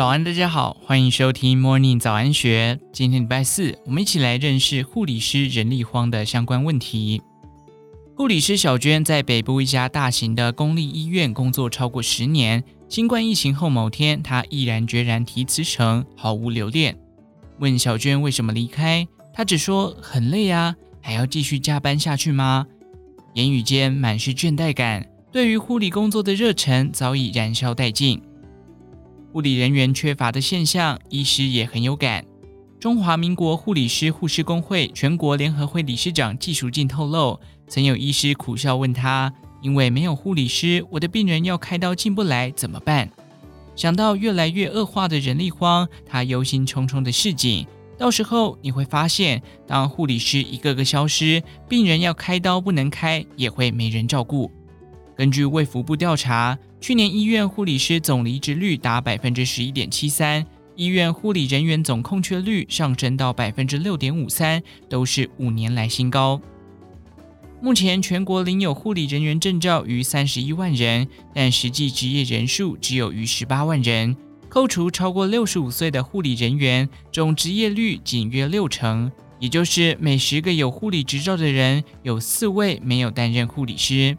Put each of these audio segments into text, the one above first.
早安，大家好，欢迎收听 Morning 早安学。今天礼拜四，我们一起来认识护理师人力荒的相关问题。护理师小娟在北部一家大型的公立医院工作超过十年。新冠疫情后某天，她毅然决然提辞呈，毫无留恋。问小娟为什么离开，她只说很累啊，还要继续加班下去吗？言语间满是倦怠感，对于护理工作的热忱早已燃烧殆尽。护理人员缺乏的现象，医师也很有感。中华民国护理师护士工会全国联合会理事长纪淑静透露，曾有医师苦笑问他：“因为没有护理师，我的病人要开刀进不来，怎么办？”想到越来越恶化的人力荒，他忧心忡忡的示警：“到时候你会发现，当护理师一个个消失，病人要开刀不能开，也会没人照顾。”根据卫福部调查，去年医院护理师总离职率达百分之十一点七三，医院护理人员总空缺率上升到百分之六点五三，都是五年来新高。目前全国领有护理人员证照逾三十一万人，但实际执业人数只有逾十八万人。扣除超过六十五岁的护理人员，总执业率仅约六成，也就是每十个有护理执照的人，有四位没有担任护理师。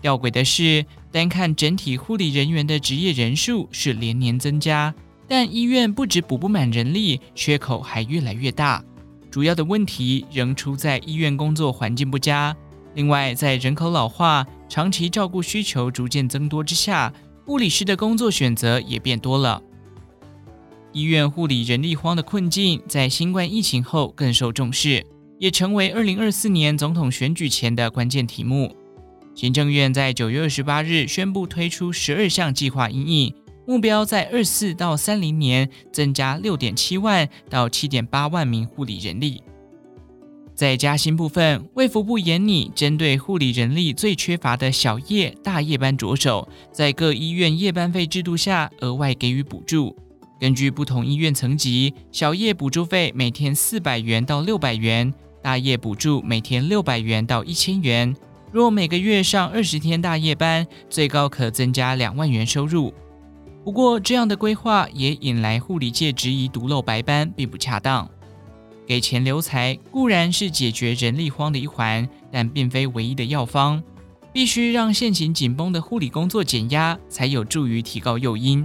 吊诡的是，单看整体护理人员的职业人数是连年增加，但医院不止补不满人力，缺口还越来越大。主要的问题仍出在医院工作环境不佳。另外，在人口老化、长期照顾需求逐渐增多之下，护理师的工作选择也变多了。医院护理人力荒的困境，在新冠疫情后更受重视，也成为二零二四年总统选举前的关键题目。行政院在九月二十八日宣布推出十二项计划因应，目标在二四到三零年增加六点七万到七点八万名护理人力。在加薪部分，卫福部研拟针对护理人力最缺乏的小夜、大夜班着手，在各医院夜班费制度下额外给予补助。根据不同医院层级，小夜补助费每天四百元到六百元，大夜补助每天六百元到一千元。若每个月上二十天大夜班，最高可增加两万元收入。不过，这样的规划也引来护理界质疑，独漏白班并不恰当。给钱留才固然是解决人力荒的一环，但并非唯一的药方。必须让现行紧绷的护理工作减压，才有助于提高诱因。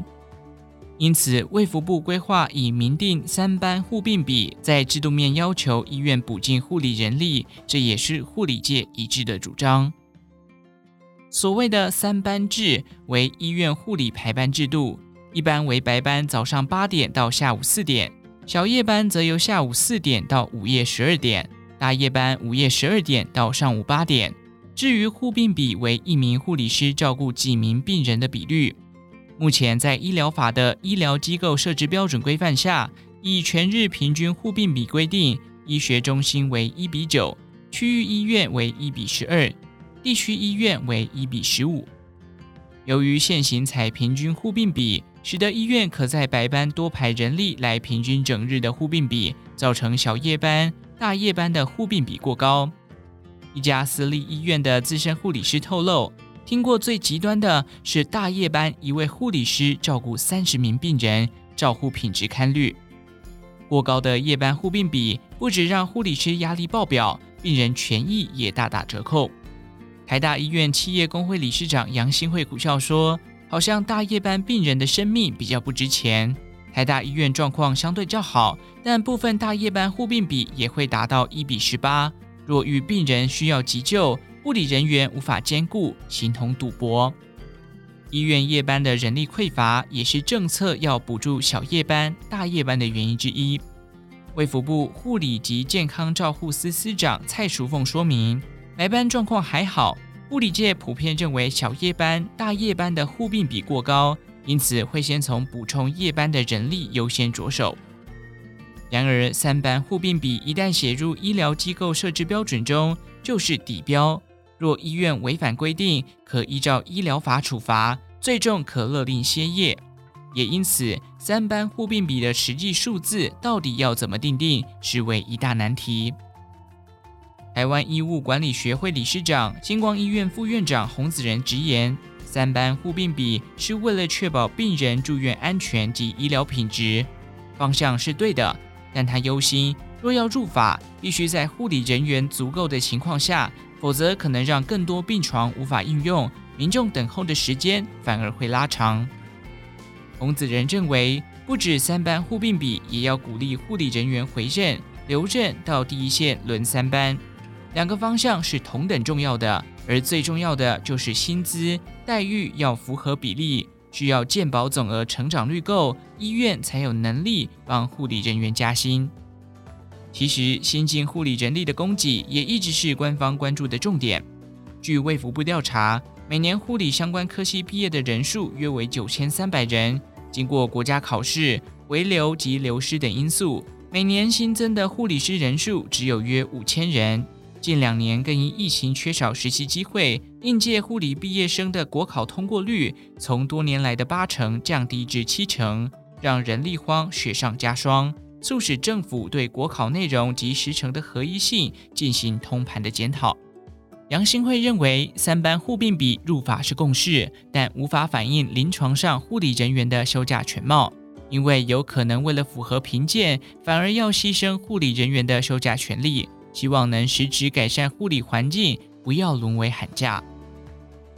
因此，卫福部规划以明定三班护病比，在制度面要求医院补进护理人力，这也是护理界一致的主张。所谓的三班制为医院护理排班制度，一般为白班，早上八点到下午四点；小夜班则由下午四点到午夜十二点；大夜班午夜十二点到上午八点。至于护病比为一名护理师照顾几名病人的比率。目前在医疗法的医疗机构设置标准规范下，以全日平均护病比规定，医学中心为一比九，区域医院为一比十二，地区医院为一比十五。由于现行采平均护病比，使得医院可在白班多排人力来平均整日的护病比，造成小夜班、大夜班的护病比过高。一家私立医院的资深护理师透露。听过最极端的是大夜班，一位护理师照顾三十名病人，照护品质堪虑。过高的夜班护病比，不止让护理师压力爆表，病人权益也大打折扣。台大医院企业工会理事长杨新惠苦笑说：“好像大夜班病人的生命比较不值钱。台大医院状况相对较好，但部分大夜班护病比也会达到一比十八。若遇病人需要急救，护理人员无法兼顾，形同赌博。医院夜班的人力匮乏，也是政策要补助小夜班、大夜班的原因之一。卫福部护理及健康照护司司长蔡淑凤说明，白班状况还好，护理界普遍认为小夜班、大夜班的护病比过高，因此会先从补充夜班的人力优先着手。然而，三班护病比一旦写入医疗机构设置标准中，就是底标。若医院违反规定，可依照医疗法处罚，最重可勒令歇业。也因此，三班护病比的实际数字到底要怎么定定，是为一大难题。台湾医务管理学会理事长、金光医院副院长洪子仁直言：三班护病比是为了确保病人住院安全及医疗品质，方向是对的。但他忧心，若要入法，必须在护理人员足够的情况下，否则可能让更多病床无法应用，民众等候的时间反而会拉长。洪子仁认为，不止三班护病比，也要鼓励护理人员回任、留任到第一线轮三班，两个方向是同等重要的。而最重要的就是薪资待遇要符合比例，需要健保总额成长率够，医院才有能力帮护理人员加薪。其实，先进护理人力的供给也一直是官方关注的重点。据卫福部调查，每年护理相关科系毕业的人数约为九千三百人，经过国家考试、回流及流失等因素，每年新增的护理师人数只有约五千人。近两年更因疫情缺少实习机会，应届护理毕业生的国考通过率从多年来的八成降低至七成，让人力荒雪上加霜，促使政府对国考内容及时程的合一性进行通盘的检讨。杨新慧认为，三班护病比入法是共识，但无法反映临床上护理人员的休假全貌，因为有可能为了符合评鉴，反而要牺牲护理人员的休假权利。希望能实质改善护理环境，不要沦为喊价。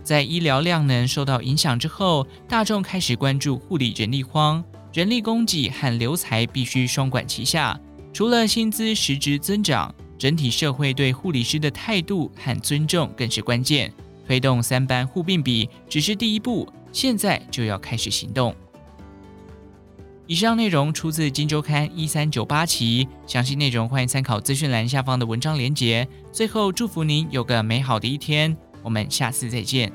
在医疗量能受到影响之后，大众开始关注护理人力荒，人力供给和留才必须双管齐下。除了薪资实质增长，整体社会对护理师的态度和尊重更是关键。推动三班护病比只是第一步，现在就要开始行动。以上内容出自《金周刊》一三九八期，详细内容欢迎参考资讯栏下方的文章连结。最后，祝福您有个美好的一天，我们下次再见。